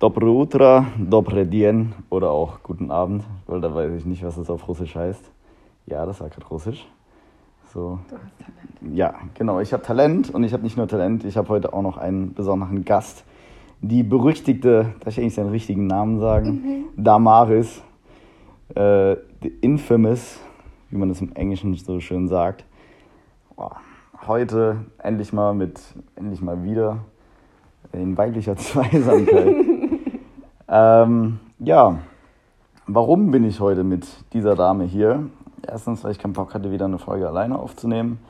Dobre Utra, Dobre Dien oder auch Guten Abend, weil da weiß ich nicht, was das auf Russisch heißt. Ja, das war gerade Russisch. So. Du hast Talent. Ja, genau. Ich habe Talent und ich habe nicht nur Talent, ich habe heute auch noch einen besonderen Gast. Die berüchtigte, darf ich eigentlich seinen richtigen Namen sagen? Damaris, äh, the infamous, wie man das im Englischen so schön sagt. Boah, heute endlich mal mit, endlich mal wieder in weiblicher Zweisamkeit. Ähm, ja, warum bin ich heute mit dieser Dame hier? Erstens, weil ich keinen Bock hatte, wieder eine Folge alleine aufzunehmen.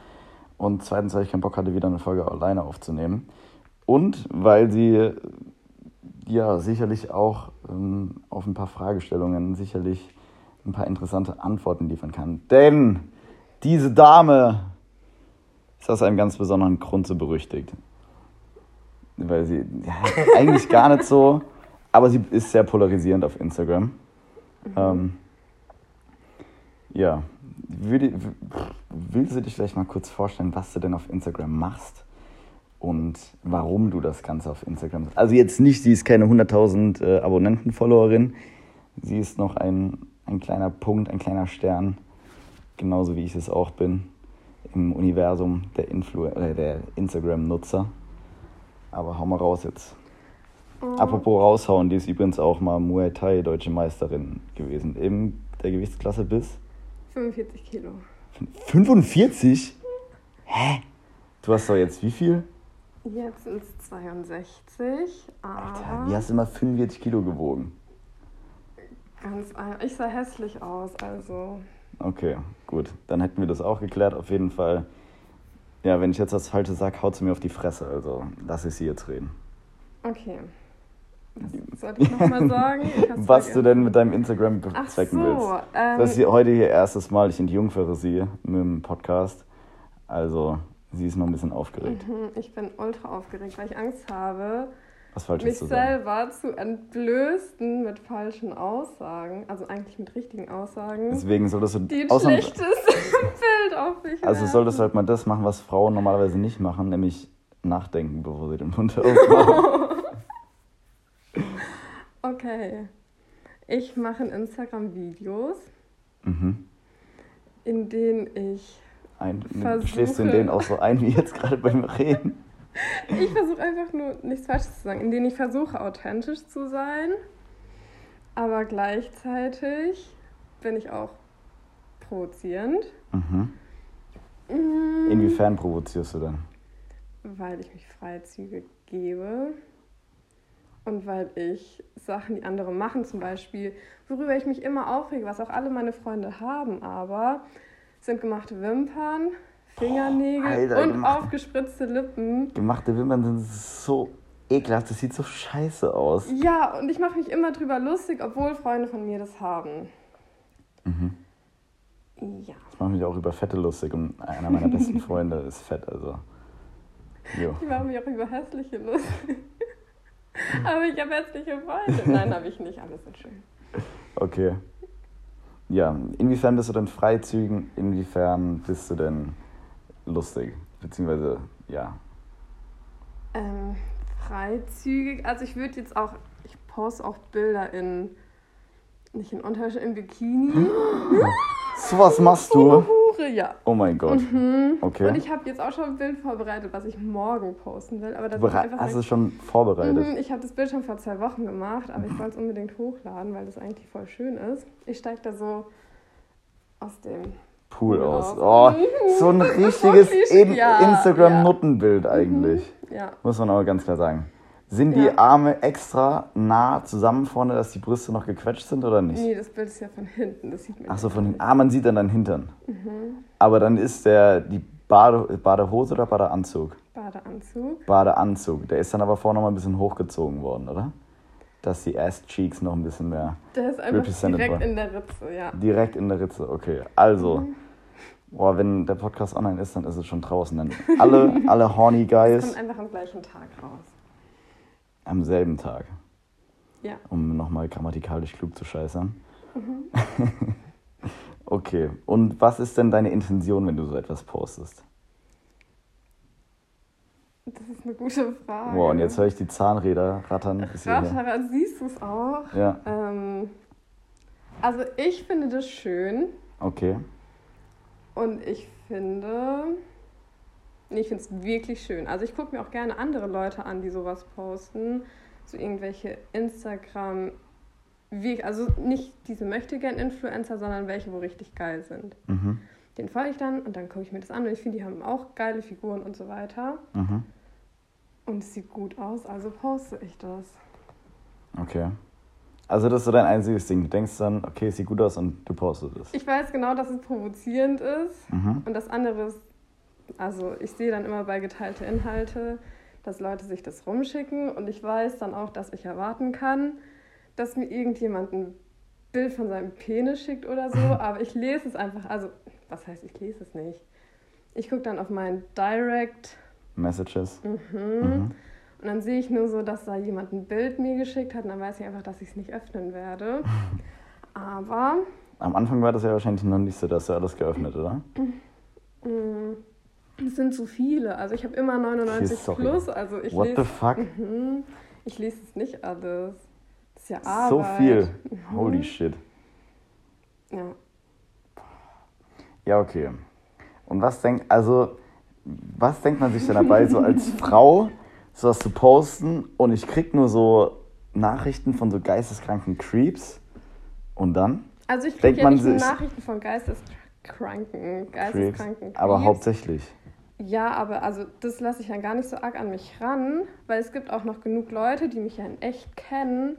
Und zweitens, weil ich keinen Bock hatte, wieder eine Folge alleine aufzunehmen. Und weil sie ja sicherlich auch ähm, auf ein paar Fragestellungen sicherlich ein paar interessante Antworten liefern kann. Denn diese Dame ist aus einem ganz besonderen Grund so berüchtigt. Weil sie ja, eigentlich gar nicht so, aber sie ist sehr polarisierend auf Instagram. Ähm, ja, würde, willst du dich vielleicht mal kurz vorstellen, was du denn auf Instagram machst und warum du das Ganze auf Instagram machst? Also jetzt nicht, sie ist keine 100.000 äh, Abonnenten-Followerin, sie ist noch ein, ein kleiner Punkt, ein kleiner Stern, genauso wie ich es auch bin im Universum der, Influ äh, der Instagram-Nutzer. Aber hau mal raus jetzt. Apropos raushauen, die ist übrigens auch mal Muay Thai deutsche Meisterin gewesen. In der Gewichtsklasse bis 45 Kilo. 45? Hä? Du hast doch jetzt wie viel? Jetzt sind es 62, Alter, wie hast du immer 45 Kilo gewogen? ganz ein- ich sah hässlich aus, also Okay, gut. Dann hätten wir das auch geklärt. Auf jeden Fall. Ja, wenn ich jetzt das Falsche sage, haut sie mir auf die Fresse. Also lass ich sie jetzt reden. okay. Was soll ich nochmal sagen? Was du denn mit deinem Instagram bezwecken so, willst. ähm, Das ist hier heute hier erstes Mal. Ich entjungfere sie mit dem Podcast. Also, sie ist noch ein bisschen aufgeregt. Mhm, Ich bin ultra aufgeregt, weil ich Angst habe, mich zu selber zu entblößen mit falschen Aussagen, also eigentlich mit richtigen Aussagen, Deswegen solltest du die ein schlechtes Bild auf mich Also werfen. solltest du halt mal das machen, was Frauen normalerweise nicht machen, nämlich nachdenken, bevor sie den Mund aufmachen. Okay. Ich mache in Instagram Videos, mhm. in denen ich Ein, Versuche. schläfst du in denen auch so ein, wie jetzt gerade beim Reden? Ich versuche einfach nur nichts Falsches zu sagen, in denen ich versuche, authentisch zu sein, aber gleichzeitig bin ich auch provozierend. Mhm. Mm, Inwiefern provozierst du denn? Weil ich mich Freizüge gebe und weil ich Sachen, die andere machen, zum Beispiel, worüber ich mich immer aufrege, was auch alle meine Freunde haben, aber sind gemachte Wimpern, Fingernägel Alter, und gemacht- aufgespritzte Lippen. Gemachte Wimpern sind so ekelhaft, das sieht so scheiße aus. Ja, und ich mache mich immer drüber lustig, obwohl Freunde von mir das haben. Mhm. Ja. Ich mache mich auch über Fette lustig und einer meiner besten Freunde ist fett, also. Jo. Ich mache mich auch über hässliche lustig. Aber ich habe hässliche Freunde. Nein, habe ich nicht. Alles sind schön. Okay. Ja, inwiefern bist du denn freizügig? Inwiefern bist du denn lustig? Beziehungsweise, ja. Ähm, freizügig. Also ich würde jetzt auch, ich poste auch Bilder in, nicht in Unterwäsche, in Bikini. So was machst du? Hure, ja. Oh mein Gott. Mhm. Okay. Und ich habe jetzt auch schon ein Bild vorbereitet, was ich morgen posten will. Aber das Du ist bere- einfach hast ein- es schon vorbereitet. Mhm, ich habe das Bild schon vor zwei Wochen gemacht, aber ich wollte es unbedingt hochladen, weil das eigentlich voll schön ist. Ich steige da so aus dem Pool aus. Oh, Mhm. so ein richtiges. In- Ja, Instagram-Nuttenbild eigentlich. Ja. Muss man aber ganz klar sagen. Sind die Ja. Arme extra nah zusammen vorne, dass die Brüste noch gequetscht sind oder nicht? Nee, das Bild ist ja von hinten, das sieht man Ach so, ja von hinten. Ah, man sieht dann deinen Hintern. Mhm. Aber dann ist der die Bade, Badehose oder Badeanzug? Badeanzug. Badeanzug. Der ist dann aber vorne noch mal ein bisschen hochgezogen worden, oder? Dass die Ass-Cheeks noch ein bisschen mehr Der ist einfach direkt by- in der Ritze, ja. direkt in der Ritze. Okay, also. Mhm. Boah, wenn der Podcast online ist, dann ist es schon draußen. Dann alle, alle horny Guys Kommt einfach am gleichen Tag raus. am selben Tag. Ja. Um nochmal grammatikalisch klug zu scheißern. Mhm. okay, und was ist denn deine Intention, wenn du so etwas postest? Das ist eine gute Frage. Boah, und jetzt höre ich die Zahnräder rattern. Rattern, siehst du es auch? Ja, Ähm, also ich finde das schön okay. und ich finde, nee, ich finde es wirklich schön. Also ich gucke mir auch gerne andere Leute an, die sowas posten, so irgendwelche Instagram, wie, also nicht diese Möchtegern-Influencer, sondern welche, wo richtig geil sind. Mhm. Den folge ich dann und dann gucke ich mir das an und ich finde, die haben auch geile Figuren und so weiter. Mhm. Und es sieht gut aus, also poste ich das. Okay. Also das ist so dein einziges Ding. Du denkst dann, okay, es sieht gut aus und du postest es. Ich weiß genau, dass es provozierend ist. Mhm. Und das andere ist, also ich sehe dann immer bei geteilte Inhalte, dass Leute sich das rumschicken und ich weiß dann auch, dass ich erwarten kann, dass mir irgendjemand ein Bild von seinem Penis schickt oder so, aber ich lese es einfach, also was heißt, ich lese es nicht. Ich gucke dann auf meinen Direct Messages. mhm, Mhm. und dann sehe ich nur so, dass da jemand ein Bild mir geschickt hat und dann weiß ich einfach, dass ich es nicht öffnen werde. Aber Am Anfang war das ja wahrscheinlich noch nicht so, dass du alles geöffnet, oder? mh, es sind zu viele. Also ich habe immer 99 sorry. plus, also ich What the lese fuck? Mhm. Ich lese es nicht alles. Ja So Arbeit. viel. Mhm. Holy shit. Ja. Ja, okay. Und was denkt, also, was denkt man sich denn dabei, so als Frau, sowas zu posten und ich krieg nur so Nachrichten von so geisteskranken Creeps und dann? Also ich Denkt ja man nicht nur Nachrichten von Geisteskranken, Creeps, Geisteskranken aber Creeps. hauptsächlich. Ja, aber also das lasse ich dann gar nicht so arg an mich ran, weil es gibt auch noch genug Leute, die mich ja in echt kennen,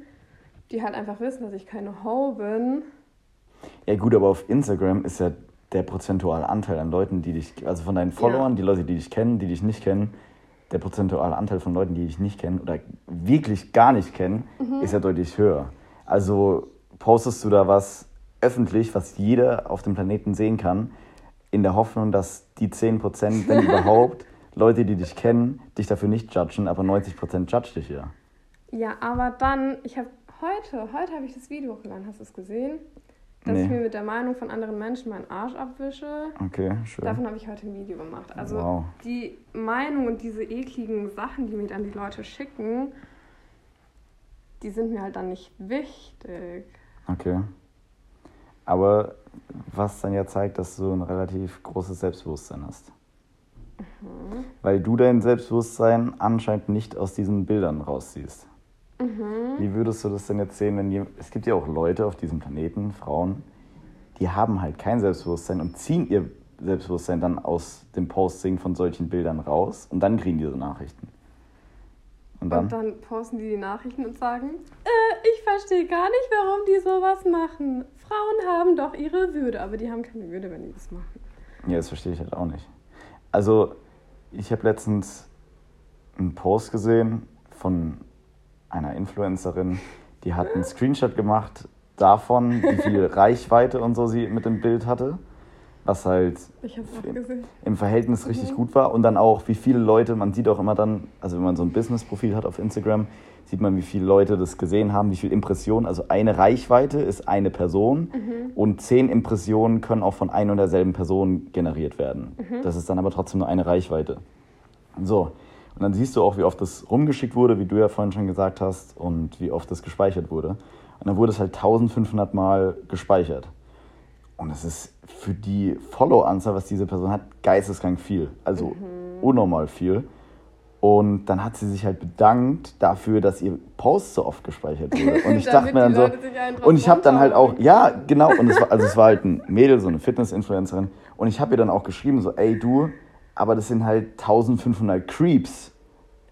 die halt einfach wissen, dass ich keine Ho bin. Ja gut, aber auf Instagram ist ja der prozentuale Anteil an Leuten, die dich, also von deinen Followern, die Leute, die dich kennen, die dich nicht kennen, der prozentuale Anteil von Leuten, die dich nicht kennen oder wirklich gar nicht kennen, ist ja deutlich höher. Also postest du da was öffentlich, was jeder auf dem Planeten sehen kann, in der Hoffnung, dass die 10%, wenn überhaupt, Leute, die dich kennen, dich dafür nicht judgen, aber 90% judge dich ja. Ja, aber dann, ich habe heute, heute habe ich das Video hochgeladen, hast du es gesehen? Dass Nee. ich mir mit der Meinung von anderen Menschen meinen Arsch abwische. Okay, schön. Davon habe ich heute ein Video gemacht. Also Wow. die Meinung und diese ekligen Sachen, die mir dann die Leute schicken, die sind mir halt dann nicht wichtig. Okay. Aber was dann ja zeigt, dass du ein relativ großes Selbstbewusstsein hast. Mhm. Weil du dein Selbstbewusstsein anscheinend nicht aus diesen Bildern rausziehst. Mhm. Wie würdest du das denn jetzt sehen, wenn die, es gibt ja auch Leute auf diesem Planeten, Frauen, die haben halt kein Selbstbewusstsein und ziehen ihr Selbstbewusstsein dann aus dem Posting von solchen Bildern raus und dann kriegen die so Nachrichten. Und dann? Und dann posten die die Nachrichten und sagen, äh, ich verstehe gar nicht, warum die sowas machen. Frauen haben doch ihre Würde, aber die haben keine Würde, wenn die das machen. Ja, das verstehe ich halt auch nicht. Also, ich habe letztens einen Post gesehen von einer Influencerin, die hat einen Screenshot gemacht davon, wie viel Reichweite und so sie mit dem Bild hatte, was halt im Verhältnis richtig gut war. Und dann auch, wie viele Leute, man sieht auch immer dann, also wenn man so ein Business-Profil hat auf Instagram, sieht man, wie viele Leute das gesehen haben, wie viele Impressionen, also eine Reichweite ist eine Person und zehn Impressionen können auch von ein und derselben Person generiert werden. Das ist dann aber trotzdem nur eine Reichweite. So, und dann siehst du auch, wie oft das rumgeschickt wurde, wie du ja vorhin schon gesagt hast, und wie oft das gespeichert wurde. Und dann wurde es halt 1500 Mal gespeichert. Und es ist für die Follow-Anzahl, was diese Person hat, geisteskrank viel. Also unnormal viel. Und dann hat sie sich halt bedankt dafür, dass ihr Post so oft gespeichert wurde. Und ich dachte mir dann so, und ich habe dann halt auch, ja, genau, und es war, also es war halt ein Mädel, so eine Fitness-Influencerin. Und ich habe ihr dann auch geschrieben, so, ey du, aber das sind halt 1500 Creeps,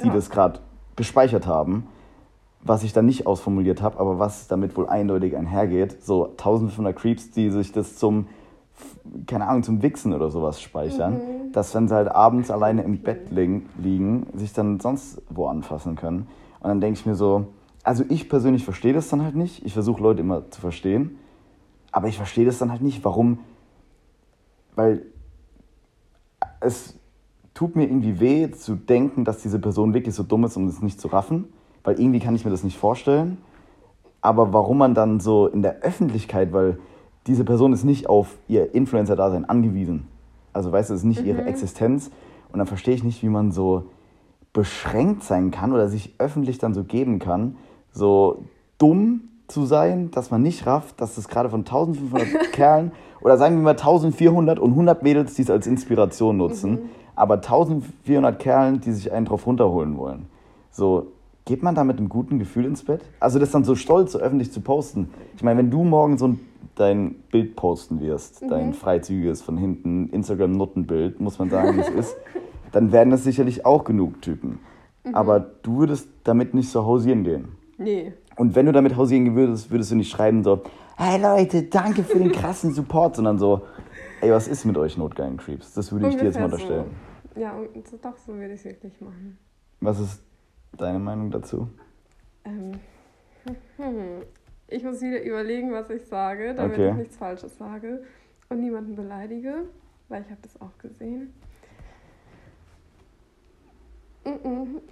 die Ja. das gerade gespeichert haben. Was ich dann nicht ausformuliert habe, aber was damit wohl eindeutig einhergeht. So 1500 Creeps, die sich das zum, keine Ahnung, zum Wichsen oder sowas speichern. Mhm. Dass, wenn sie halt abends alleine im Bett liegen, liegen, sich dann sonst wo anfassen können. Und dann denke ich mir so, also ich persönlich verstehe das dann halt nicht. Ich versuche Leute immer zu verstehen. Aber ich verstehe das dann halt nicht, warum. Weil es tut mir irgendwie weh zu denken, dass diese Person wirklich so dumm ist, um das nicht zu raffen. Weil irgendwie kann ich mir das nicht vorstellen. Aber warum man dann so in der Öffentlichkeit, weil diese Person ist nicht auf ihr Influencer-Dasein angewiesen. Also weißt du, es ist nicht ihre Existenz. Und dann verstehe ich nicht, wie man so beschränkt sein kann oder sich öffentlich dann so geben kann, so dumm zu sein, dass man nicht rafft, dass das gerade von 1500 Kerlen oder sagen wir mal 1400 und 100 Mädels, die es als Inspiration nutzen, mhm. aber 1400 Kerlen, die sich einen drauf runterholen wollen. So, geht man da mit einem guten Gefühl ins Bett? Also das dann so stolz, so öffentlich zu posten. Ich meine, wenn du morgen so ein, dein Bild posten wirst, mhm. dein freizügiges von hinten Instagram-Nuttenbild, muss man sagen, wie es ist, dann werden das sicherlich auch genug Typen. Mhm. Aber du würdest damit nicht so hausieren gehen. Nee. Und wenn du damit hausieren würdest, würdest du nicht schreiben so, hey Leute, danke für den krassen Support, sondern so, ey, was ist mit euch notgeilen Creeps? Das würde ich dir jetzt mal unterstellen. So. Ja, doch, so würde ich es wirklich machen. Was ist deine Meinung dazu? Ähm, hm, ich muss wieder überlegen, was ich sage, damit okay. ich nichts Falsches sage und niemanden beleidige, weil ich habe das auch gesehen.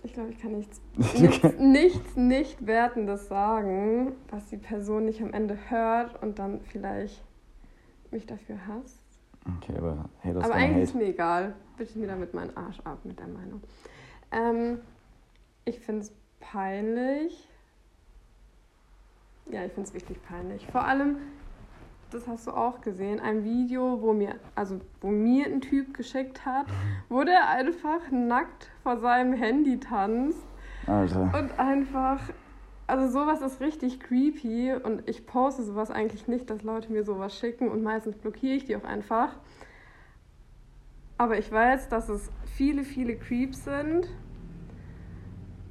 Ich glaube, ich kann nichts, nichts, nichts nicht Wertendes sagen, was die Person nicht am Ende hört und dann vielleicht mich dafür hasst. Okay, aber hey, das Aber eigentlich Hate. ist mir egal. Bitte mir damit meinen Arsch ab mit der Meinung. Ähm, ich finde es peinlich. Ja, ich finde es wirklich peinlich. Vor allem, das hast du auch gesehen, ein Video, wo mir, also wo mir ein Typ geschickt hat, wo der einfach nackt vor seinem Handy tanzt. Alter. Und einfach, also sowas ist richtig creepy und ich poste sowas eigentlich nicht, dass Leute mir sowas schicken und meistens blockiere ich die auch einfach. Aber ich weiß, dass es viele, viele Creeps sind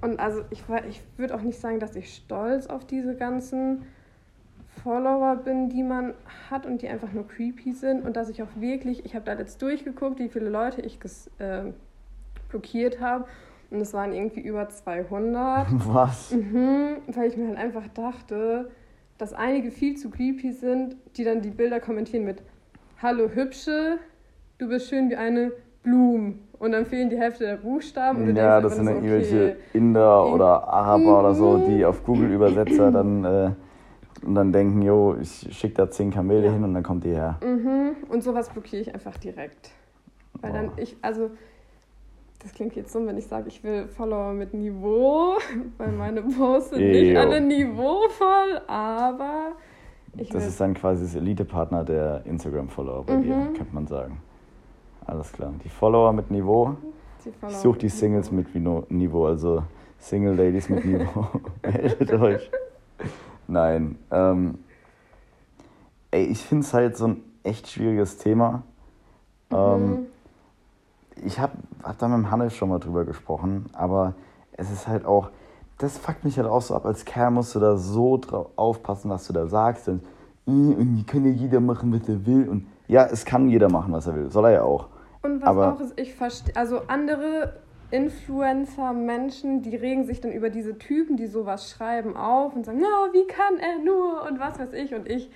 und also ich, ich würde auch nicht sagen, dass ich stolz auf diese ganzen Follower bin, die man hat und die einfach nur creepy sind. Und dass ich auch wirklich, ich habe da jetzt durchgeguckt, wie viele Leute ich ges, äh, blockiert habe. Und es waren irgendwie über 200. Was? Mhm, weil ich mir halt einfach dachte, dass einige viel zu creepy sind, die dann die Bilder kommentieren mit Hallo Hübsche, du bist schön wie eine Blume. Und dann fehlen die Hälfte der Buchstaben. ja, das sind dann okay. irgendwelche Inder oder Araber oder so, die auf Google-Übersetzer dann äh, und dann denken, jo, ich schicke da zehn Kamele ja. hin und dann kommt die her. Mhm. Und sowas blockiere ich einfach direkt. Weil oh. dann ich, also das klingt jetzt so, wenn ich sage, ich will Follower mit Niveau, weil meine Posts sind nicht alle niveauvoll, aber ich Das ist dann quasi das Elite-Partner der Instagram-Follower bei mhm. dir, könnte man sagen. Alles klar. Die Follower mit Niveau. Follower ich suche die Singles Niveau. mit Niveau, also Single Ladies mit Niveau. Meldet euch. Nein. Ähm, ey, ich finde es halt so ein echt schwieriges Thema. Mhm. Ähm, ich habe hab da mit dem Hannes schon mal drüber gesprochen, aber es ist halt auch, das fuckt mich halt auch so ab. Als Kerl musst du da so drauf aufpassen, was du da sagst. Und, und kann ja jeder machen, was er will. Und ja, es kann jeder machen, was er will. Soll er ja auch. Und was Aber auch ist, ich verstehe, also andere Influencer, Menschen, die regen sich dann über diese Typen, die sowas schreiben, auf und sagen, no, wie kann er nur und was weiß ich. Und ich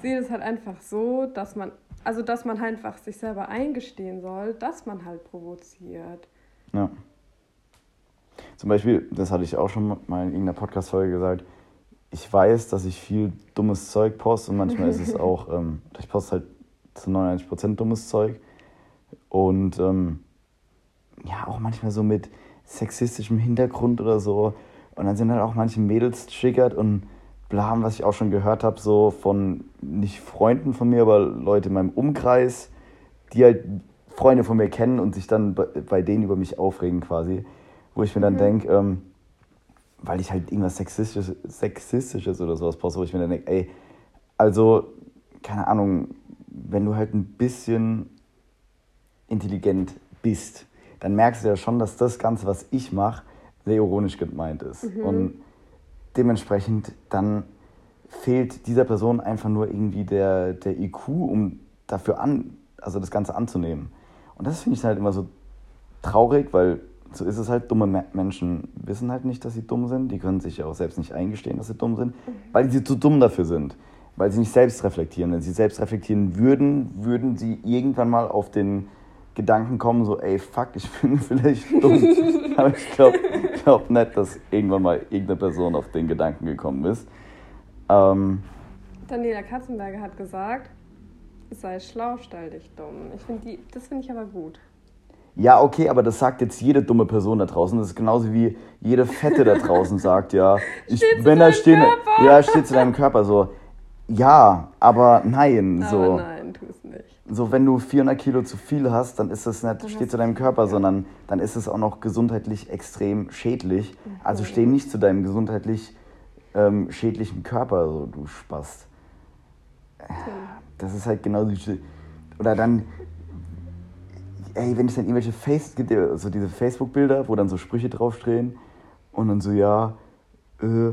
sehe das halt einfach so, dass man, also dass man halt einfach sich selber eingestehen soll, dass man halt provoziert. Ja. Zum Beispiel, das hatte ich auch schon mal in irgendeiner Podcast-Folge gesagt, ich weiß, dass ich viel dummes Zeug poste und manchmal ist es auch, ähm, ich poste halt zu 99% dummes Zeug. Und ähm, ja, auch manchmal so mit sexistischem Hintergrund oder so. Und dann sind halt auch manche Mädels triggert und bla, was ich auch schon gehört habe, so von nicht Freunden von mir, aber Leute in meinem Umkreis, die halt Freunde von mir kennen und sich dann bei, bei denen über mich aufregen quasi. Wo ich mir dann mhm. denke, ähm, weil ich halt irgendwas Sexistisches, Sexistisches oder sowas poste, wo ich mir dann denke, ey, also, keine Ahnung, wenn du halt ein bisschen intelligent bist, dann merkst du ja schon, dass das Ganze, was ich mache, sehr ironisch gemeint ist. Mhm. Und dementsprechend dann fehlt dieser Person einfach nur irgendwie der, der IQ, um dafür an, also das Ganze anzunehmen. Und das finde ich halt immer so traurig, weil so ist es halt, dumme Menschen wissen halt nicht, dass sie dumm sind. Die können sich ja auch selbst nicht eingestehen, dass sie dumm sind, mhm. weil sie zu dumm dafür sind. Weil sie nicht selbst reflektieren. Wenn sie selbst reflektieren würden, würden sie irgendwann mal auf den Gedanken kommen, so, ey, fuck, ich bin vielleicht dumm. Aber ich glaube glaub nicht, dass irgendwann mal irgendeine Person auf den Gedanken gekommen ist. Ähm, Daniela Katzenberger hat gesagt, sei schlau, stell dich dumm. Ich find die, das finde ich aber gut. Ja, okay, aber das sagt jetzt jede dumme Person da draußen. Das ist genauso wie jede Fette da draußen sagt, ja. Ich, Steht zu Männer deinem stehen. Körper. Ja, steht zu deinem Körper so. Ja, aber nein. Aber so. nein. So, wenn du 400 Kilo zu viel hast, dann ist das nicht, steht zu deinem Körper, ja. sondern dann ist es auch noch gesundheitlich extrem schädlich. Also Mhm. steh nicht zu deinem gesundheitlich ähm, schädlichen Körper, so du Spast. Das ist halt genau die. Oder dann. Ey, wenn ich dann irgendwelche Face. gibt so diese Facebook-Bilder, wo dann so Sprüche draufstehen und dann so, ja, äh,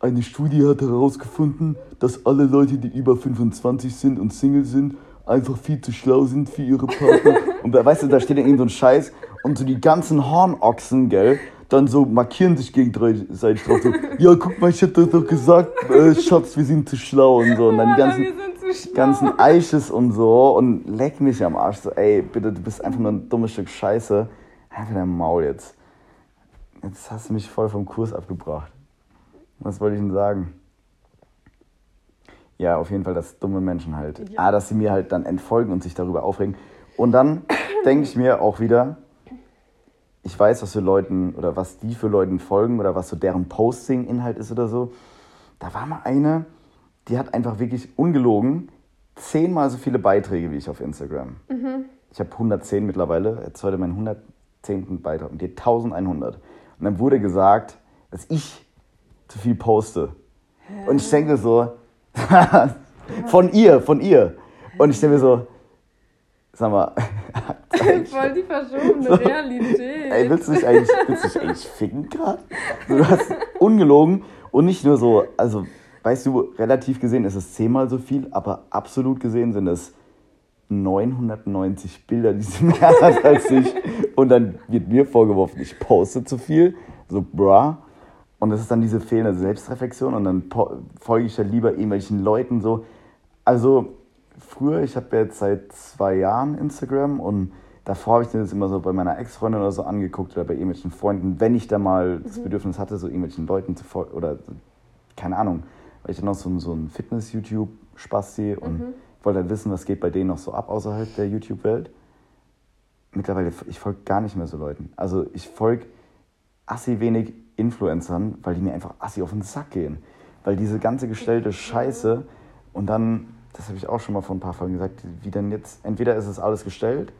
eine Studie hat herausgefunden, dass alle Leute, die über 25 sind und Single sind, einfach viel zu schlau sind für ihre Partner. und da, weißt du, da steht dann irgend so ein Scheiß und so die ganzen Hornochsen, gell, dann so markieren sich gegenseitig drauf. So, ja, guck mal, ich hab doch gesagt, äh, Schatz, wir sind zu schlau und so. Und dann die ganzen, ganzen Eiches und so und leck mich am Arsch. So, ey, bitte, du bist einfach nur ein dummes Stück Scheiße. Einfach dein Maul jetzt. Jetzt hast du mich voll vom Kurs abgebracht. Was wollte ich denn sagen? Ja, auf jeden Fall, dass dumme Menschen halt. Ja. Ah, dass sie mir halt dann entfolgen und sich darüber aufregen. Und dann denke ich mir auch wieder, ich weiß, was für Leuten oder was die für Leuten folgen oder was so deren Posting-Inhalt ist oder so. Da war mal eine, die hat einfach wirklich ungelogen zehnmal so viele Beiträge wie ich auf Instagram. Ich habe 110 mittlerweile, jetzt heute mein 110. Beitrag und die hat 1100. Und dann wurde gesagt, dass ich zu viel poste. Und ich denke so, von ihr, von ihr. Und ich denke mir so, sag mal, Voll die verschobene Realität. Ey, willst du dich eigentlich, willst du dich eigentlich ficken gerade? Du hast ungelogen und nicht nur so, also weißt du, relativ gesehen ist es zehnmal so viel, aber absolut gesehen sind es 990 Bilder, die sie mehr hat als ich. Und dann wird mir vorgeworfen, ich poste zu viel, so bra. Und das ist dann diese fehlende Selbstreflexion und dann folge ich ja lieber irgendwelchen Leuten so. Also früher, ich habe jetzt seit zwei Jahren Instagram und davor habe ich das immer so bei meiner Ex-Freundin oder so angeguckt oder bei irgendwelchen Freunden, wenn ich da mal das Bedürfnis hatte, so irgendwelchen Leuten zu folgen oder keine Ahnung, weil ich dann noch so, so ein Fitness-YouTube-Spaß sehe und wollte halt wissen, was geht bei denen noch so ab außerhalb der YouTube-Welt. Mittlerweile, ich folge gar nicht mehr so Leuten. Also ich folge assi wenig Influencern, weil die mir einfach assi auf den Sack gehen. Weil diese ganze gestellte Scheiße und dann, das habe ich auch schon mal vor ein paar Folgen gesagt, wie denn jetzt, entweder ist es alles gestellt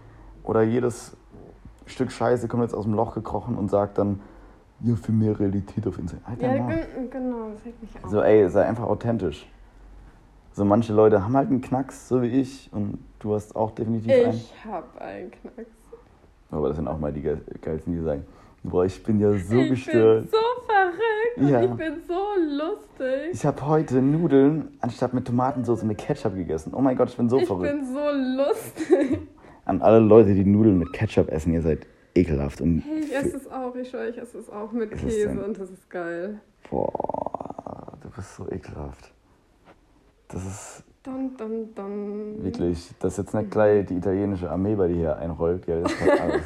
oder jedes Stück Scheiße kommt jetzt aus dem Loch gekrochen und sagt dann, ja, für mehr Realität auf Instagram. Alter, Ja, genau, das regt mich auf. So, ey, sei einfach authentisch. So, manche Leute haben halt einen Knacks, so wie ich, und du hast auch definitiv einen. ich hab einen Knacks. Aber das sind auch mal die geil- geilsten, die sagen, boah, ich bin ja so ich gestört. bin so verrückt Ja. und ich bin so lustig. Ich habe heute Nudeln anstatt mit Tomatensauce mit Ketchup gegessen. Oh mein Gott, ich bin so ich verrückt. bin so lustig. An alle Leute, die Nudeln mit Ketchup essen, ihr seid ekelhaft. Und Hey, ich esse es auch, ich schwöre, ich esse es auch mit Ist Käse und das ist geil. boah, du bist so ekelhaft. Das ist Dann, dann, dann. wirklich, dass jetzt nicht gleich die italienische Armee bei dir hier einrollt, gell, das ist halt alles.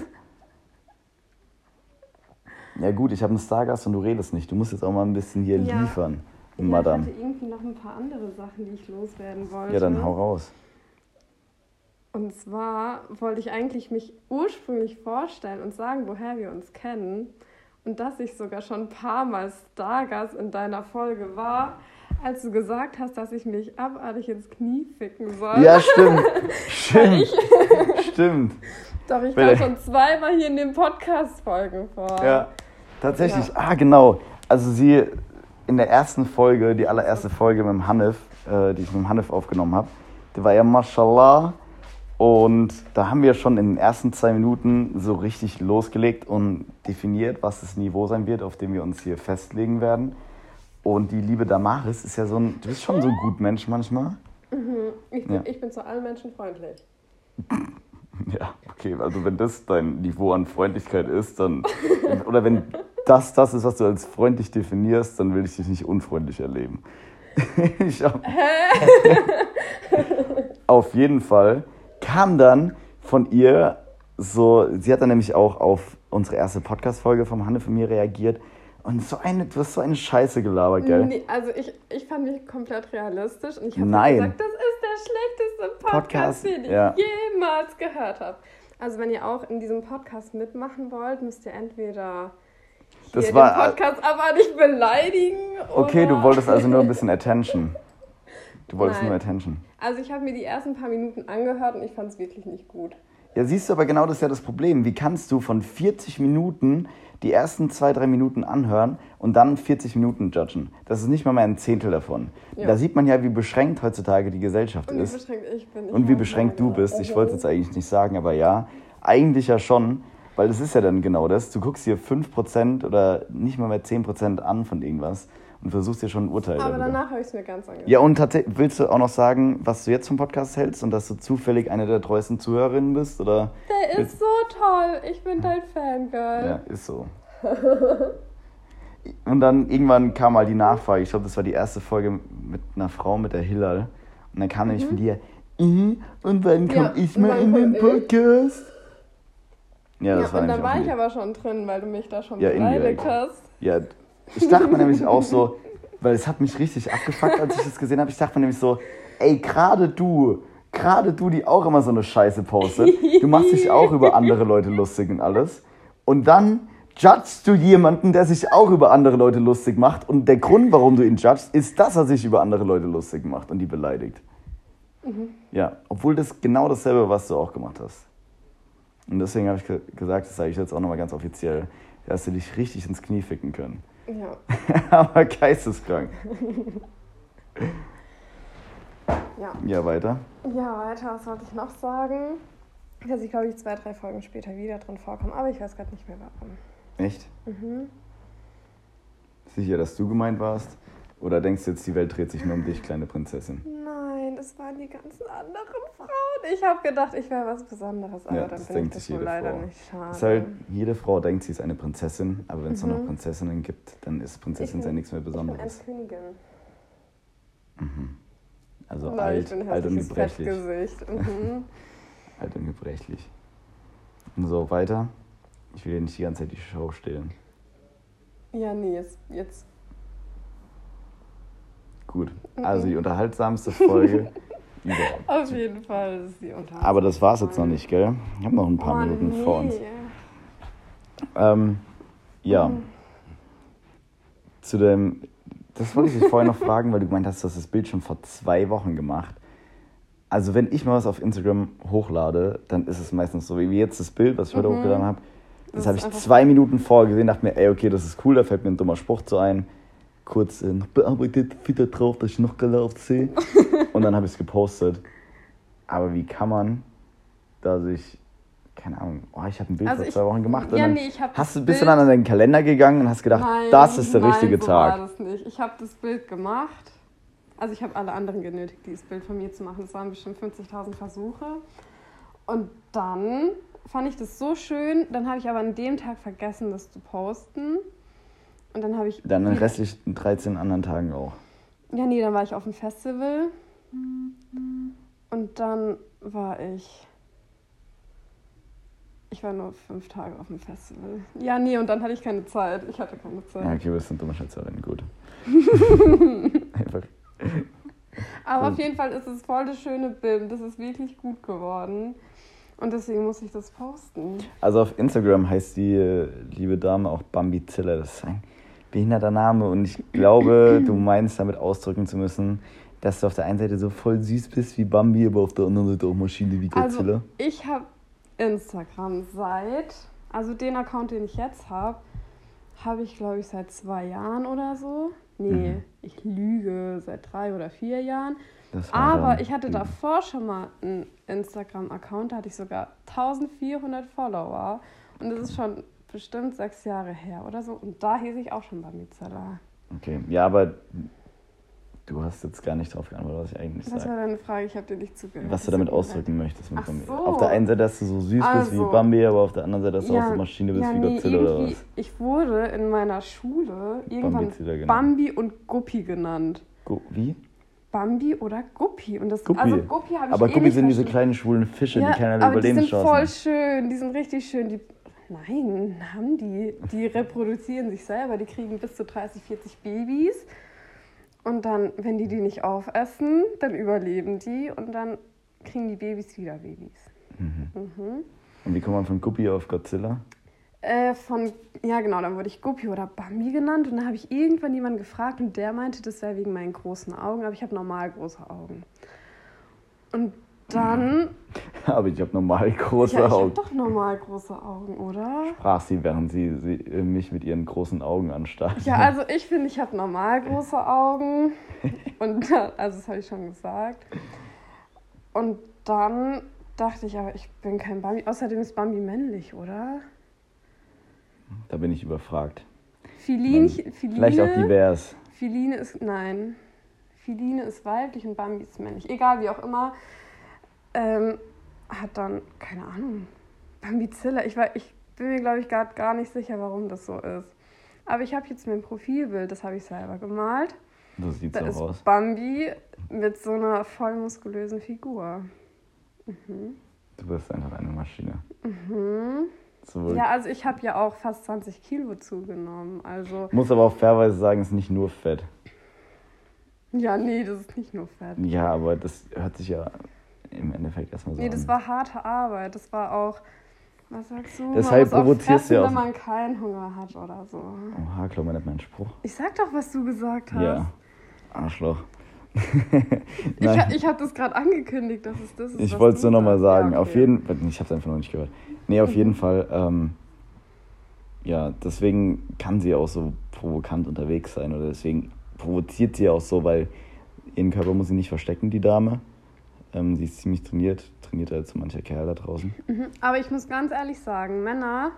Ja gut, ich habe einen Stargast und du redest nicht. Du musst jetzt auch mal ein bisschen hier Ja. liefern, Ja, Madame. Ich hatte irgendwie noch ein paar andere Sachen, die ich loswerden wollte. Ja, dann hau raus. Und zwar wollte ich eigentlich mich ursprünglich vorstellen und sagen, woher wir uns kennen. Und dass ich sogar schon ein paar Mal Stargast in deiner Folge war, als du gesagt hast, dass ich mich abartig ins Knie ficken soll. Ja, stimmt. Stimmt. Stimmt. Doch, ich Bitte. kam schon zweimal hier in den Podcast-Folgen vor. Ja, tatsächlich. Ah, genau. Also sie in der ersten Folge, die allererste Folge mit dem Hanif, äh, die ich mit dem Hanif aufgenommen habe, die war ja Mashallah. Und da haben wir schon in den ersten zwei Minuten so richtig losgelegt und definiert, was das Niveau sein wird, auf dem wir uns hier festlegen werden. Und die liebe Damaris ist ja so ein, du bist schon so ein gut Mensch manchmal. Ich, bin, Ja. ich bin zu allen Menschen freundlich. Ja, okay, also wenn das dein Niveau an Freundlichkeit ist, dann. Oder wenn das das ist, was du als freundlich definierst, dann will ich dich nicht unfreundlich erleben. ich hab, auf jeden Fall kam dann von ihr so, sie hat dann nämlich auch auf unsere erste Podcast-Folge vom Hanne von mir reagiert. Und so eine, du hast so eine Scheiße gelabert, gell? Nee, also ich, ich fand mich komplett realistisch und ich habe gesagt, das ist der schlechteste Podcast, Podcast, den ich ja. jemals gehört habe. Also wenn ihr auch in diesem Podcast mitmachen wollt, müsst ihr entweder hier Das den war- Podcast aber nicht beleidigen. Okay, oder du wolltest also nur ein bisschen Attention. Du wolltest Nein. nur Attention. Also ich habe mir die ersten paar Minuten angehört und ich fand es wirklich nicht gut. Ja, siehst du, aber genau das ist ja das Problem. Wie kannst du von 40 Minuten die ersten zwei, drei Minuten anhören und dann 40 Minuten judgen? Das ist nicht mal mehr ein Zehntel davon. Ja. Da sieht man ja, wie beschränkt heutzutage die Gesellschaft Und wie ist. beschränkt ich bin. Ich Und wie beschränkt du bist. Ich wollte es jetzt eigentlich nicht sagen, aber ja, eigentlich ja schon, weil es ist ja dann genau das. Du guckst dir 5% oder nicht mal mehr 10% an von irgendwas und versuchst dir schon ein Urteil Aber darüber. danach habe ich es mir ganz angehört. Ja, und willst du auch noch sagen, was du jetzt vom Podcast hältst und dass du zufällig eine der treuesten Zuhörerinnen bist? Oder? Der ist so toll. Ich bin dein Fangirl. Ja, ist so. Und dann irgendwann kam mal die Nachfrage, ich glaube, das war die erste Folge mit einer Frau, mit der Hillal. Und dann kam nämlich von dir, "Mhm, und wann komme Ja, ich mal in den komm ich?" Podcast? Ja, das ja, war und dann auch war ich aber schon drin, weil du mich da schon Ja, beleidigt hast. Ja, ich dachte mir nämlich auch so, weil es hat mich richtig abgefuckt, als ich das gesehen habe. Ich dachte mir nämlich so, ey, gerade du, gerade du, die auch immer so eine Scheiße postet, du machst dich auch über andere Leute lustig und alles. Und dann judgst du jemanden, der sich auch über andere Leute lustig macht. Und der Grund, warum du ihn judgst, ist, dass er sich über andere Leute lustig macht und die beleidigt. Ja, obwohl das genau dasselbe, was du auch gemacht hast. Und deswegen habe ich ge gesagt, das sage ich jetzt auch nochmal ganz offiziell, dass du dich richtig ins Knie ficken können. Ja. Aber geisteskrank. ja. Ja, weiter. Ja, weiter, was wollte ich noch sagen? Dass ich, glaube ich, zwei, drei Folgen später wieder drin vorkomme, aber ich weiß gerade nicht mehr warum. Echt? Mhm. Sicher, dass du gemeint warst? Oder denkst du jetzt, die Welt dreht sich nur um dich, kleine Prinzessin? Das waren die ganzen anderen Frauen. Ich habe gedacht, ich wäre was Besonderes, aber Ja, dann das bin ich das wohl leider Frau. nicht. Schade. Es halt, jede Frau denkt, sie ist eine Prinzessin, aber wenn es nur noch Mhm. Prinzessinnen gibt, dann ist Prinzessin Ich sein nichts mehr ich bin Besonderes. eine Königin. Also Nein, alt, alt und gebrechlich. Mhm. Alt und gebrechlich. Und so, weiter. Ich will dir nicht die ganze Zeit die Show stehlen. ja, nee, jetzt, jetzt Gut. Also die unterhaltsamste Folge überhaupt. auf jeden Fall ist sie unter. Aber das war's jetzt noch nicht, gell? Ich habe noch ein paar oh, Minuten nee. vor uns. Ähm, ja. Mhm. Zu dem. Das wollte ich dich vorher noch fragen, weil du gemeint hast, du hast das Bild schon vor zwei Wochen gemacht. Also, wenn ich mal was auf Instagram hochlade, dann ist es meistens so, wie jetzt das Bild, was ich heute Mhm. hochgeladen habe. Das, Das habe ich zwei Minuten vorher gesehen, dachte mir, ey, okay, das ist cool, da fällt mir ein dummer Spruch zu ein. Kurz äh, noch bearbeitet, wieder drauf, dass ich noch geiler aufsehe. Und dann habe ich es gepostet. Aber wie kann man da sich, keine Ahnung, oh, ich habe ein Bild Also vor ich- zwei Wochen gemacht. ja, nee, ich hab hast du, das bist du dann an deinen Kalender gegangen und hast gedacht, Nein, das ist der nein, richtige so Tag. War das nicht. Ich habe das Bild gemacht. Also ich habe alle anderen genötigt, dieses Bild von mir zu machen. Es waren bestimmt 50.000 Versuche. Und dann fand ich das so schön. Dann habe ich aber an dem Tag vergessen, das zu posten. Und dann habe ich. Dann an den restlichen 13 anderen Tagen auch. Ja, nee, dann war ich auf dem Festival. Und dann war ich. Ich war nur fünf Tage auf dem Festival. Ja, nee, und dann hatte ich keine Zeit. Ich hatte keine Zeit. Ja, okay, wir sind dumme Schätzerin, gut. Einfach. Aber Cool. auf jeden Fall ist es voll das schöne Bild. Das ist wirklich gut geworden. Und deswegen muss ich das posten. Also auf Instagram heißt die äh, liebe Dame auch Bambizilla. Das ist ein behinderter Name und ich glaube, du meinst damit ausdrücken zu müssen, dass du auf der einen Seite so voll süß bist wie Bambi, aber auf der anderen Seite auch Maschine wie Godzilla. Also, ich habe Instagram seit, also den Account, den ich jetzt habe, habe ich, glaube ich, seit zwei Jahren oder so. Nee, Mhm. ich lüge, seit drei oder vier Jahren. Aber ich hatte davor schon mal einen Instagram-Account, da hatte ich sogar 1400 Follower. Und das ist schon bestimmt sechs Jahre her oder so. Und da hieß ich auch schon Bamizella. Okay, ja, aber du hast jetzt gar nicht drauf geantwortet, was ich eigentlich Was war sage. deine Frage? Ich habe dir nicht zugehört. Was du Das damit ausdrücken möchtest mit Ach Bambi. so. Auf der einen Seite, dass du so süß bist Also. wie Bambi, aber auf der anderen Seite, dass du auch so Maschine bist ja, wie nee, Godzilla oder irgendwie- was. Ich wurde in meiner Schule irgendwann genannt. Bambi und Guppi genannt. Gu- Wie? Bambi oder Guppi. Und das, Guppi. Also Guppi habe ich Aber eh Guppi sind diese verstanden. kleinen schwulen Fische, ja, die keine aber die sind voll haben. schön. Die sind richtig schön. Die, nein, haben die. Die reproduzieren sich selber. Die kriegen bis zu 30, 40 Babys. Und dann, wenn die die nicht aufessen, dann überleben die. Und dann kriegen die Babys wieder Babys. Mhm. Mhm. Und wie kommt man von Guppy auf Godzilla? Äh, von, ja genau, dann wurde ich Guppy oder Bambi genannt und dann habe ich irgendwann jemanden gefragt und der meinte, das wäre wegen meinen großen Augen, aber ich habe normal große Augen. Und dann. aber ich habe normal große ja, ich Augen. Ich habe doch normal große Augen, oder? Sprach sie, während sie, sie äh, mich mit ihren großen Augen anstarrt. Ja, also ich finde, ich habe normal große Augen. Und also das habe ich schon gesagt. Und dann dachte ich, aber ich bin kein Bambi. Außerdem ist Bambi männlich, oder? Da bin ich überfragt. Filine, Filine, Vielleicht auch divers. Filine ist, nein. Filine ist weiblich und Bambi ist männlich. Egal, wie auch immer. Ähm, hat dann, keine Ahnung, Bambizilla. Ich, war, ich bin mir, glaube ich, gar, gar nicht sicher, warum das so ist. Aber ich habe jetzt mein Profilbild, das habe ich selber gemalt. Das sieht da so ist aus. Bambi mit so einer voll muskulösen Figur. Mhm. Du bist einfach eine Maschine. Mhm. So, Ja, also ich habe ja auch fast 20 Kilo zugenommen. Also, muss aber auch fairweise sagen, es ist nicht nur Fett. ja, nee, das ist nicht nur Fett. Ja, aber das hört sich ja im Endeffekt erstmal so Nee, das war harte Arbeit. Das war auch, was sagst du? Deshalb man muss auch provozierst du ja auch wenn man keinen Hunger hat oder so. Oh, Haarklau war nicht mein Spruch. Ich sag doch, was du gesagt hast. Ja. Arschloch. Ich, ha- ich habe das gerade angekündigt, dass es das ist. Ich wollte es nur nochmal sagen. Ja, Auf okay. jeden Fall, ich habe es einfach noch nicht gehört. Nee, auf jeden Fall, ähm, ja, deswegen kann sie auch so provokant unterwegs sein oder deswegen provoziert sie auch so, weil ihren Körper muss sie nicht verstecken, die Dame. Ähm, sie ist ziemlich trainiert, trainiert als so mancher Kerl da draußen. Mhm. Aber ich muss ganz ehrlich sagen, Männer,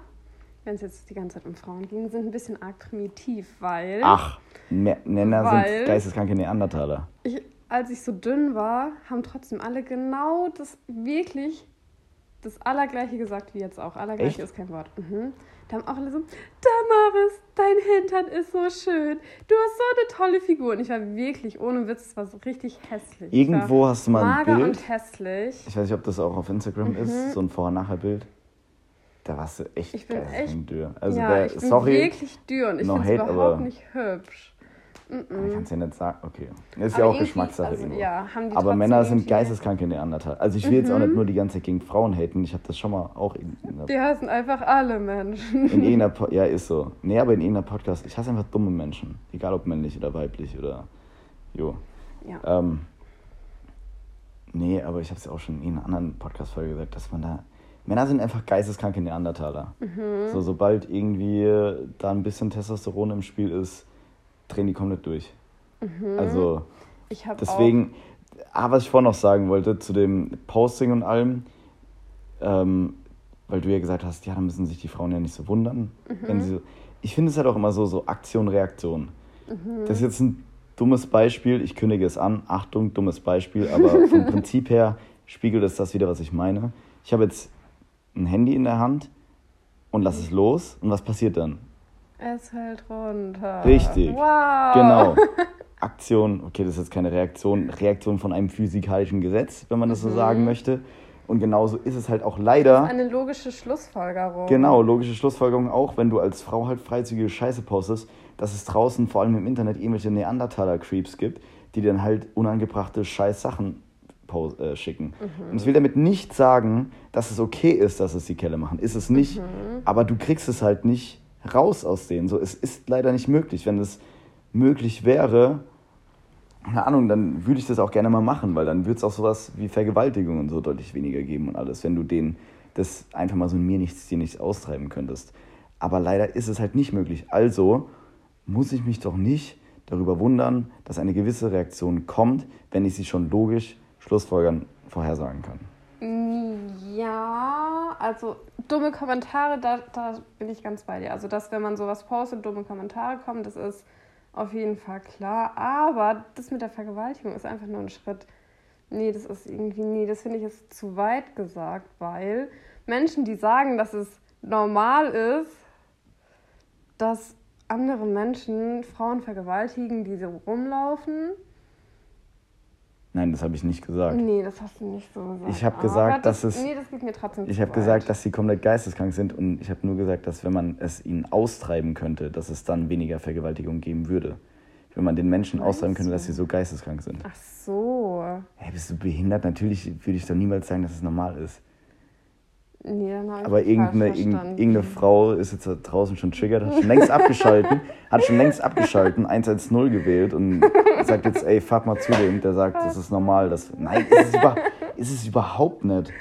wenn es jetzt die ganze Zeit um Frauen ging, sind ein bisschen arg primitiv, weil Ach, Me- Männer Weil- sind geisteskranke Neandertaler. ich, als ich so dünn war, haben trotzdem alle genau das wirklich das Allergleiche gesagt wie jetzt auch. Allergleiche Echt? ist kein Wort. Mhm. Da haben auch alle so, Damaris, dein Hintern ist so schön. Du hast so eine tolle Figur. Und ich war wirklich, ohne Witz, es war so richtig hässlich. Ich Irgendwo hast du mal ein mager Bild. und hässlich. Ich weiß nicht, ob das auch auf Instagram Mhm. ist, so ein Vorher-Nachher-Bild. Da warst du echt Ich bin echt- dürr. Also ja, der, ich bin sorry, wirklich dürr und ich no finde es überhaupt nicht hübsch. Ich Mhm. kann es ja nicht sagen. Okay. Ist Aber ja auch Geschmackssache also, irgendwo. ja, Aber Männer sind geisteskranke Neandertaler. Also ich will jetzt auch Mhm. nicht nur die ganze Zeit gegen Frauen haten. Ich habe das schon mal auch in, in, Die hassen einfach alle Menschen. in irgendeiner po ja ist so. Nee, aber in irgendeiner Podcast. Ich hasse einfach dumme Menschen, egal ob männlich oder weiblich oder jo. Ja. Ähm, nee, aber ich habe es ja auch schon in einer anderen Podcast-Folge gesagt, dass man da. Männer sind einfach geisteskranke Neandertaler. Mhm. So, sobald irgendwie da ein bisschen Testosteron im Spiel ist, drehen die komplett durch. Also, Ich habe deswegen. Ah, was ich vorhin noch sagen wollte zu dem Posting und allem, ähm, weil du ja gesagt hast, ja, da müssen sich die Frauen ja nicht so wundern. Wenn sie so, ich finde es halt auch immer so, so Aktion, Reaktion. Das ist jetzt ein dummes Beispiel, ich kündige es an. Achtung, dummes Beispiel, aber vom Prinzip her spiegelt es das wieder, was ich meine. Ich habe jetzt ein Handy in der Hand und lass es los und was passiert dann? Es fällt runter. Richtig. Wow. Genau. Aktion, okay, das ist jetzt keine Reaktion, Reaktion von einem physikalischen Gesetz, wenn man das so sagen möchte. Und genauso ist es halt auch leider. Eine logische Schlussfolgerung. Genau, logische Schlussfolgerung auch, wenn du als Frau halt freizügige Scheiße postest, dass es draußen, vor allem im Internet, irgendwelche Neandertaler-Creeps gibt, die dann halt unangebrachte Scheiß-Sachen äh, schicken. Und ich will damit nicht sagen, dass es okay ist, dass es die Kelle machen. Ist es nicht. Aber du kriegst es halt nicht raus aus denen. So, es ist leider nicht möglich. Wenn es möglich wäre, keine Ahnung, dann würde ich das auch gerne mal machen, weil dann würde es auch sowas wie Vergewaltigung und so deutlich weniger geben und alles, wenn du denen das einfach mal so in mir nichts, dir nichts austreiben könntest. Aber leider ist es halt nicht möglich. Also muss ich mich doch nicht darüber wundern, dass eine gewisse Reaktion kommt, wenn ich sie schon logisch schlussfolgern vorhersagen kann. Ja, also dumme Kommentare, da, da bin ich ganz bei dir. Also, dass wenn man sowas postet, dumme Kommentare kommen, das ist auf jeden Fall klar. Aber das mit der Vergewaltigung ist einfach nur ein Schritt. Nee, das ist irgendwie, nee, das finde ich ist zu weit gesagt, weil Menschen, die sagen, dass es normal ist, dass andere Menschen Frauen vergewaltigen, die so rumlaufen. Nein, das habe ich nicht gesagt. Nee, das hast du nicht so gesagt. Ich habe gesagt, das, dass es- Nee, das geht mir trotzdem Ich habe gesagt, dass sie komplett geisteskrank sind und ich habe nur gesagt, dass wenn man es ihnen austreiben könnte, dass es dann weniger Vergewaltigung geben würde. Wenn man den Menschen Meinst austreiben könnte, dass sie so geisteskrank sind. Ach so. Hey, bist du behindert? Natürlich würde ich doch niemals sagen, dass es normal ist. Nee, dann habe ich Aber irgendeine, irgendeine, verstanden. irgendeine Frau ist jetzt da draußen schon triggert, hat schon längst abgeschalten, hat schon längst abgeschalten, 110 gewählt und sagt jetzt, ey, fahr mal zu dem, der sagt, das ist normal. Das, nein, ist es, über, ist es überhaupt nicht.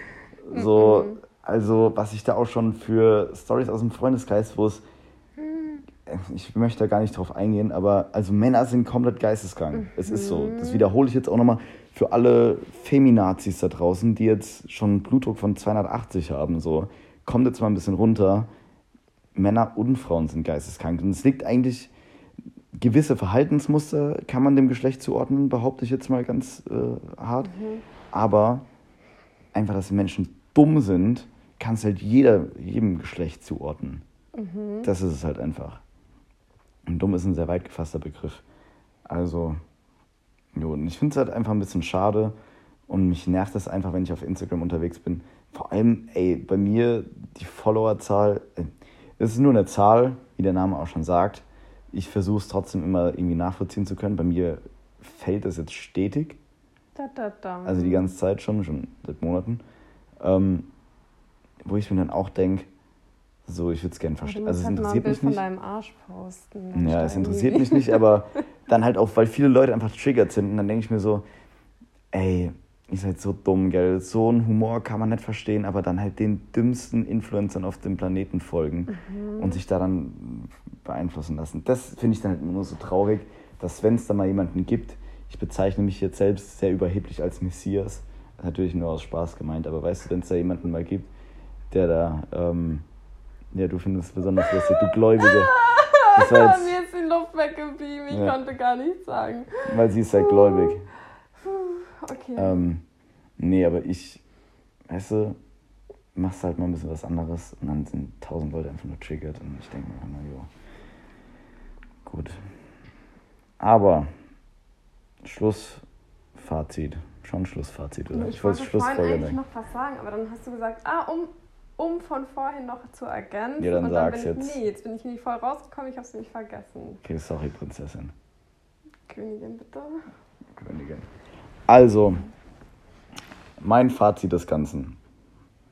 So, also, was ich da auch schon für Stories aus dem Freundeskreis, wo es, ich möchte da gar nicht drauf eingehen, aber also Männer sind komplett geisteskrank. Es ist so. Das wiederhole ich jetzt auch nochmal für alle Feminazis da draußen, die jetzt schon einen Blutdruck von 280 haben. So, kommt jetzt mal ein bisschen runter. Männer und Frauen sind geisteskrank. Und es liegt eigentlich, gewisse Verhaltensmuster kann man dem Geschlecht zuordnen, behaupte ich jetzt mal ganz äh, hart. Aber einfach, dass Menschen dumm sind, kann es halt jeder, jedem Geschlecht zuordnen. Das ist es halt einfach. Und dumm ist ein sehr weit gefasster Begriff. Also, jo, und ich finde es halt einfach ein bisschen schade und mich nervt das einfach, wenn ich auf Instagram unterwegs bin. Vor allem, ey, bei mir die Followerzahl, äh, es ist nur eine Zahl, wie der Name auch schon sagt. Ich versuche es trotzdem immer irgendwie nachvollziehen zu können. Bei mir fällt das jetzt stetig, Da, da, da. also die ganze Zeit schon, schon seit Monaten. Ähm, wo ich mir dann auch denke, so, ich würde es gerne verstehen. Also es halt mal ein interessiert Bild mich von nicht. deinem Arsch posten. dann Ja, es interessiert mich nicht, aber dann halt auch, weil viele Leute einfach triggert sind. Und dann denke ich mir so, ey, ihr seid so dumm, gell? So einen Humor kann man nicht verstehen, aber dann halt den dümmsten Influencern auf dem Planeten folgen und sich daran beeinflussen lassen. Das finde ich dann halt immer nur so traurig, dass wenn es da mal jemanden gibt, ich bezeichne mich jetzt selbst sehr überheblich als Messias, natürlich nur aus Spaß gemeint, aber weißt du, wenn es da jemanden mal gibt, der da, ähm, ja, du findest es besonders lustig, du Gläubige. Jetzt, Mir ist die Luft weggeblieben, ich Ja. konnte gar nichts sagen. weil sie ist sehr gläubig. Okay. Ähm, nee, aber ich, weißt du, machst halt mal ein bisschen was anderes und dann sind tausend Leute einfach nur triggert und ich denke mir immer, jo, gut. Aber, Schlussfazit, schon Schlussfazit, oder? ich wollte vorhin Schlussfolgerung. eigentlich noch was sagen, aber dann hast du gesagt, ah, um, um von vorhin noch zu ergänzen. Ja, dann und sag's bin ich, jetzt. Nee, jetzt bin ich nicht voll rausgekommen, ich habe es nicht vergessen. Okay, sorry, Prinzessin, Königin, bitte. Königin. Also, mein Fazit des Ganzen.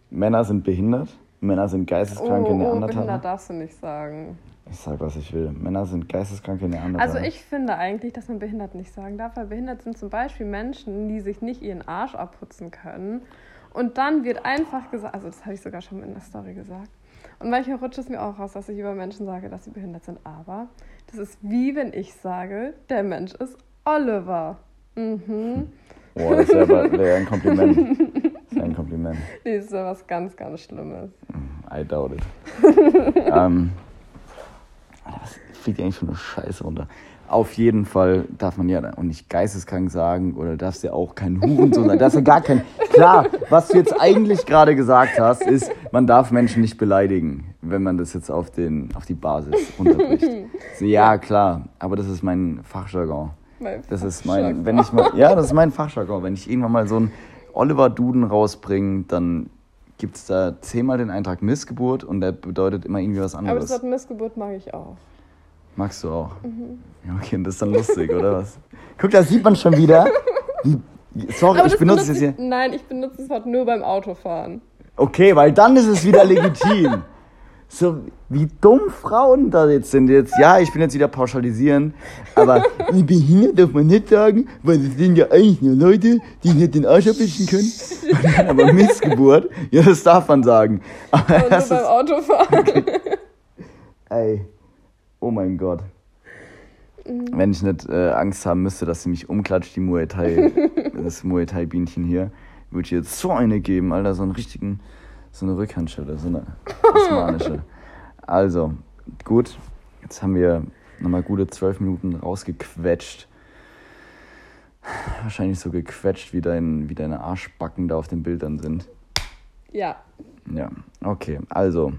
Männer sind behindert, Männer sind geisteskranke oh, oh, Neandertaler. behindert darfst du nicht sagen. Ich sag, was ich will. Männer sind geisteskranke Neandertaler. Also ich finde eigentlich, dass man behindert nicht sagen darf, weil behindert sind zum Beispiel Menschen, die sich nicht ihren Arsch abputzen können. Und dann wird einfach gesagt, also das habe ich sogar schon in der Story gesagt. Und manchmal rutscht es mir auch raus, dass ich über Menschen sage, dass sie behindert sind. Aber das ist wie wenn ich sage, der Mensch ist Oliver. Mhm. Boah, das wäre aber wär ein Kompliment. Das wäre ein Kompliment. Nee, das ist ja was ganz, ganz Schlimmes. I doubt it. ähm, Alter, was fliegt eigentlich für eine Scheiße runter? Auf jeden Fall darf man ja auch nicht geisteskrank sagen oder darfst ja auch kein Hurensohn sein. Darfst ja gar kein. Klar, was du jetzt eigentlich gerade gesagt hast, ist, man darf Menschen nicht beleidigen, wenn man das jetzt auf, den, auf die Basis runterbricht. So, ja, klar, aber das ist mein Fachjargon. Mein Das ist mein, wenn ich mal, ja, das ist mein Fachjargon. Wenn ich irgendwann mal so einen Oliver Duden rausbringe, dann gibt es da zehnmal den Eintrag Missgeburt und der bedeutet immer irgendwie was Aber das anderes. Wort Missgeburt mag ich auch. Magst du auch? Mhm. Ja, okay, das ist dann lustig, oder was? Guck, da sieht man schon wieder. Wie, sorry, Aber ich benutze benutze es hier. ich- Nein, ich benutze das Wort nur beim Autofahren. Okay, weil dann ist es wieder legitim. So, wie dumm Frauen da jetzt sind. Jetzt, ja, ich bin jetzt wieder pauschalisieren, aber behindert darf man nicht sagen, weil das sind ja eigentlich nur Leute, die nicht den Arsch abwischen können. Aber Missgeburt, ja, das darf man sagen. Aber Aber nur das beim Autofahren. ey, oh mein Gott. Wenn ich nicht äh, Angst haben müsste, dass sie mich umklatscht, die Muay Thai, das Muay Thai Bienchen hier, würde ich jetzt so eine geben, Alter, so einen richtigen, so eine Rückhandschelle, so eine osmanische. Also, gut, jetzt haben wir nochmal gute zwölf Minuten rausgequetscht. Wahrscheinlich so gequetscht, wie, dein, wie deine Arschbacken da auf den Bildern sind. Ja. Ja, okay. Also,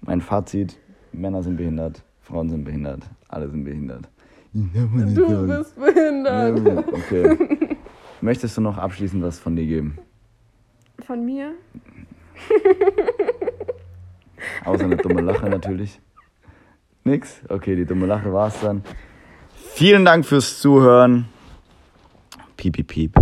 mein Fazit: Männer sind behindert, Frauen sind behindert, alle sind behindert. Du bist behindert. Okay. Möchtest du noch abschließend was von dir geben? Von mir? Außer eine dumme Lache natürlich. Nix? Okay, die dumme Lache war's dann. Vielen Dank fürs Zuhören. Piep, piep, piep.